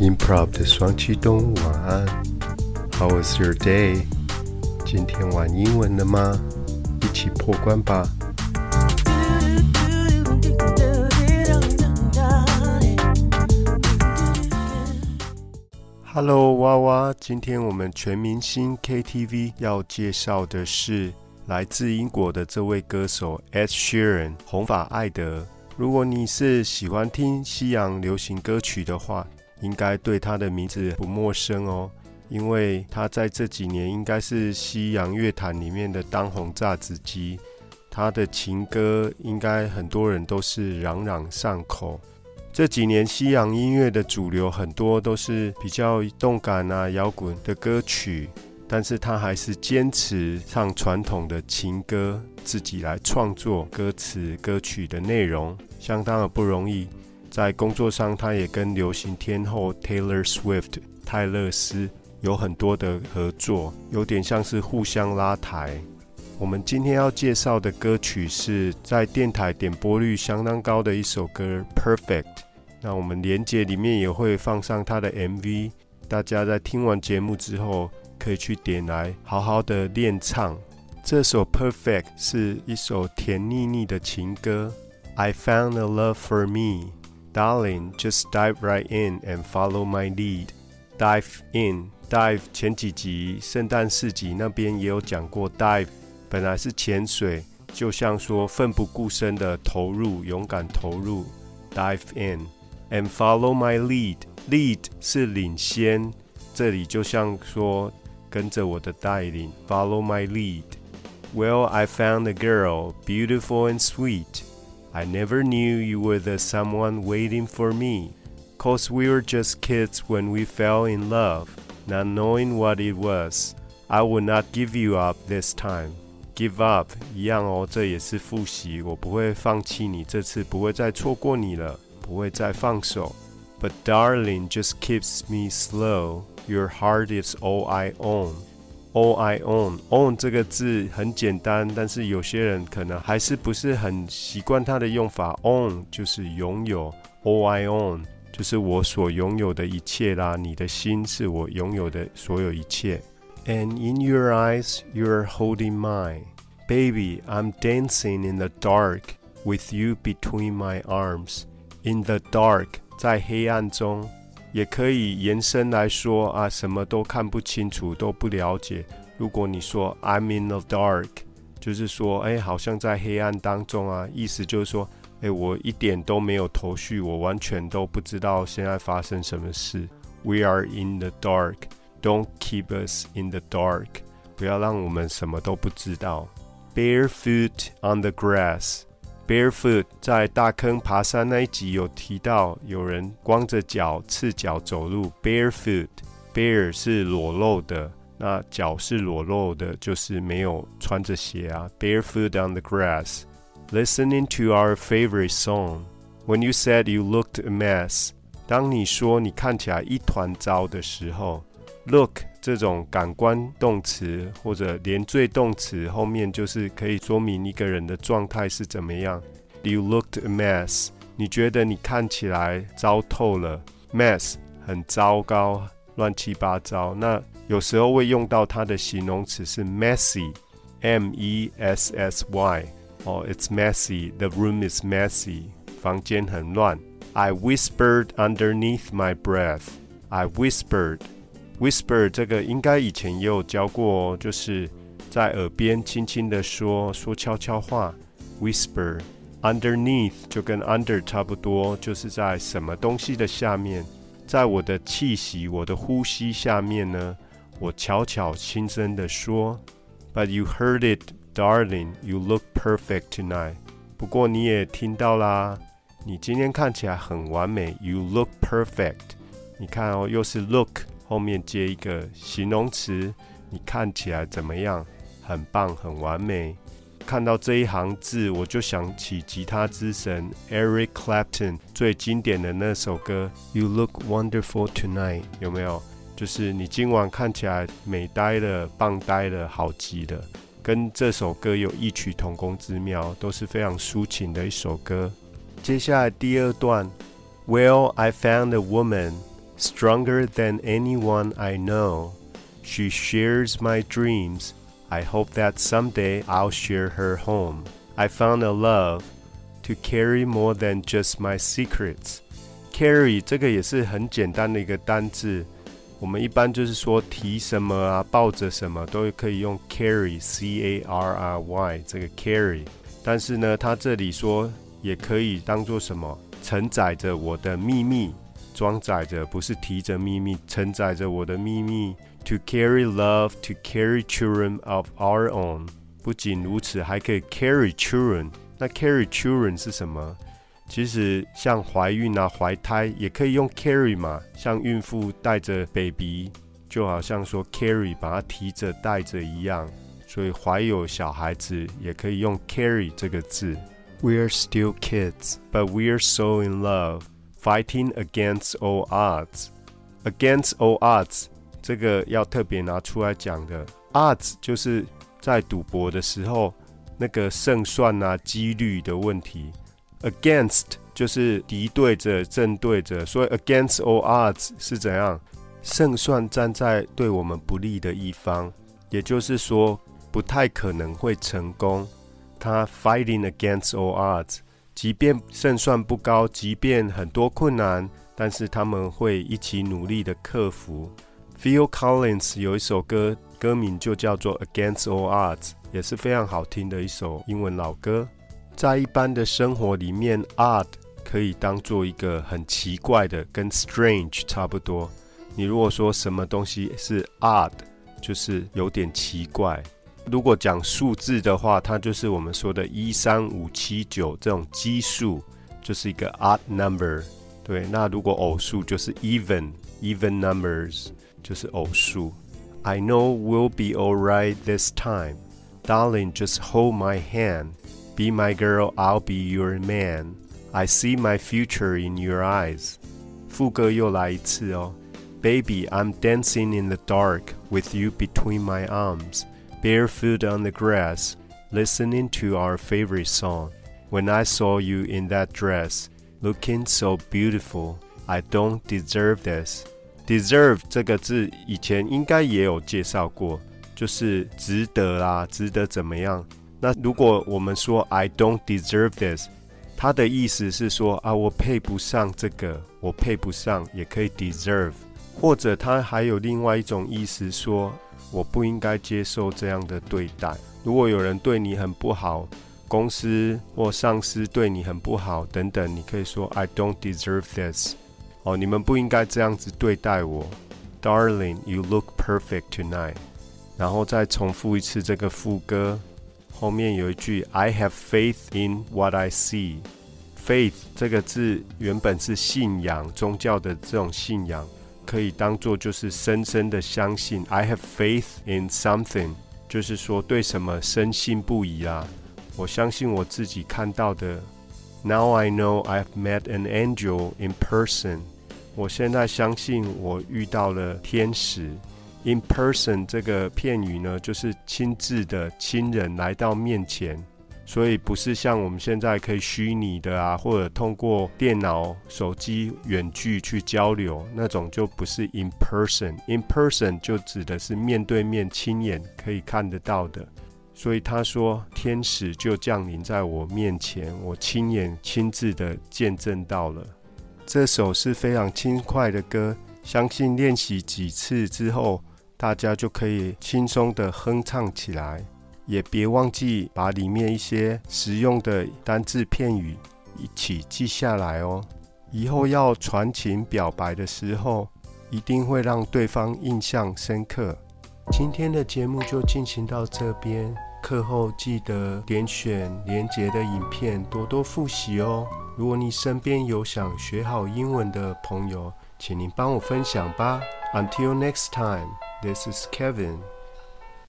Improv 的双驱动，晚安。How was your day？今天玩英文了吗？一起破关吧。Hello，娃娃，今天我们全明星 KTV 要介绍的是来自英国的这位歌手 Ed Sheeran，红发艾德。如果你是喜欢听西洋流行歌曲的话，应该对他的名字不陌生哦，因为他在这几年应该是西洋乐坛里面的当红炸子鸡。他的情歌应该很多人都是朗朗上口。这几年西洋音乐的主流很多都是比较动感啊、摇滚的歌曲，但是他还是坚持唱传统的情歌，自己来创作歌词、歌曲的内容，相当的不容易。在工作上，他也跟流行天后 Taylor Swift 泰勒斯有很多的合作，有点像是互相拉抬。我们今天要介绍的歌曲是在电台点播率相当高的一首歌《Perfect》。那我们连接里面也会放上他的 MV，大家在听完节目之后可以去点来好好的练唱。这首《Perfect》是一首甜腻腻的情歌。I found a love for me, darling. Just dive right in and follow my lead. Dive in, dive 前几集圣诞市集那边也有讲过，dive 本来是潜水，就像说奋不顾身的投入，勇敢投入。Dive in. And follow my lead. Lead 是领先，这里就像说跟着我的带领。Follow my lead. Well, I found a girl, beautiful and sweet. I never knew you were the someone waiting for me. Cause we were just kids when we fell in love, not knowing what it was. I will not give you up this time. Give up 一样哦，这也是复习。我不会放弃你，这次不会再错过你了。不会再放手。But darling just keeps me slow. Your heart is all I own. All I own. Own 这个字很简单，但是有些人可能还是不是很习惯它的用法。Own 就是拥有，All I own 就是我所拥有的一切啦。你的心是我拥有的所有一切。And in your eyes, you're holding mine. Baby, I'm dancing in the dark with you between my arms. In the dark，在黑暗中， 也可以延伸来说啊，什么都看不清楚，都不了解。如果你说 I'm in the dark，就是说，哎，好像在黑暗当中啊，意思就是说，哎，我一点都没有头绪，我完全都不知道现在发生什么事。We are in the dark，don't keep us in the dark，不要让我们什么都不知道。Barefoot on the grass。Barefoot 在大坑爬山那一集有提到，有人光着脚、赤脚走路。Barefoot，bare 是裸露的，那脚是裸露的，就是没有穿着鞋啊。Barefoot on the grass，listening to our favorite song。When you said you looked a mess，当你说你看起来一团糟的时候，look 这种感官动词或者连缀动词后面就是可以说明一个人的状态是怎么样。You looked a mess，你觉得你看起来糟透了。Mess 很糟糕，乱七八糟。那有时候会用到它的形容词是 messy，m e s s y。哦，It's messy. The room is messy. 房间很乱。I whispered underneath my breath. I whispered. Whisper 这个应该以前也有教过哦，就是在耳边轻轻的说，说悄悄话。Whisper underneath 就跟 under 差不多，就是在什么东西的下面，在我的气息、我的呼吸下面呢，我悄悄轻声的说。But you heard it, darling. You look perfect tonight. 不过你也听到啦，你今天看起来很完美。You look perfect. 你看哦，又是 look。后面接一个形容词，你看起来怎么样？很棒，很完美。看到这一行字，我就想起吉他之神 Eric Clapton 最经典的那首歌《You Look Wonderful Tonight》，有没有？就是你今晚看起来美呆了，棒呆了，好极了。跟这首歌有异曲同工之妙，都是非常抒情的一首歌。接下来第二段，Well, I found a woman。stronger than anyone I know. She shares my dreams. I hope that someday I'll share her home. I found a love to carry more than just my secrets. Carry 这个也是很简单的一个单字，我们一般就是说提什么啊，抱着什么都可以用 carry，c a r r y 这个 carry。但是呢，它这里说也可以当做什么，承载着我的秘密， 装载着不是提着秘密，承载着我的秘密。To carry love, to carry children of our own。不仅如此，还可以 carry children。那 carry children 是什么？其实像怀孕啊、怀胎也可以用 carry 嘛，像孕妇带着 baby，就好像说 carry 把它提着带着一样，所以怀有小孩子也可以用 carry 这个字。We are still kids, but we are so in love, fighting against all odds. Against all odds，这个要特别拿出来讲的。odds 就是在赌博的时候那个胜算啊、几率的问题。Against 就是敌对着、正对着，所以 against all odds 是怎样？胜算站在对我们不利的一方，也就是说不太可能会成功。他 fighting against all odds，即便胜算不高，即便很多困难，但是他们会一起努力的克服。Phil Collins 有一首歌，歌名就叫做 Against All Odds，也是非常好听的一首英文老歌。在一般的生活里面，odd 可以当做一个很奇怪的，跟 strange 差不多。你如果说什么东西是 odd，就是有点奇怪。如果讲数字的话，它就是我们说的一三五七九这种奇数，就是一个 odd number。对，那如果偶数就是 even，even numbers 就是偶数。I know we'll be alright this time, darling. Just hold my hand. Be my girl, I'll be your man. I see my future in your eyes. 副歌又来一次哦。Baby, I'm dancing in the dark with you between my arms, barefoot on the grass, listening to our favorite song. When I saw you in that dress, looking so beautiful, I don't deserve this. Deserve 这个字以前应该也有介绍过，就是值得啦，值得怎么样？那如果我们说 I don't deserve this，它的意思是说啊，我配不上这个，我配不上，也可以 deserve，或者它还有另外一种意思，说 我不应该接受这样的对待。如果有人对你很不好，公司或上司对你很不好等等，你可以说 I don't deserve this。哦，你们不应该这样子对待我，Darling，you look perfect tonight。然后再重复一次这个副歌。后面有一句 "I have faith in what I see"。faith 这个字原本是信仰、宗教的这种信仰，可以当做就是深深的相信。I have faith in something，就是说对什么深信不疑啊。我相信我自己看到的。Now I know I've met an angel in person。我现在相信我遇到了天使。In person 这个片语呢，就是亲自的亲人来到面前，所以不是像我们现在可以虚拟的啊，或者通过电脑、手机远距去交流那种，就不是 in person。In person 就指的是面对面、亲眼可以看得到的。所以他说，天使就降临在我面前，我亲眼亲自的见证到了。这首是非常轻快的歌，相信练习几次之后。大家就可以轻松的哼唱起来，也别忘记把里面一些实用的单字片语一起记下来哦。以后要传情表白的时候，一定会让对方印象深刻。今天的节目就进行到这边，课后记得点选连结的影片，多多复习哦。如果你身边有想学好英文的朋友，请您帮我分享吧。Until next time. This is Kevin.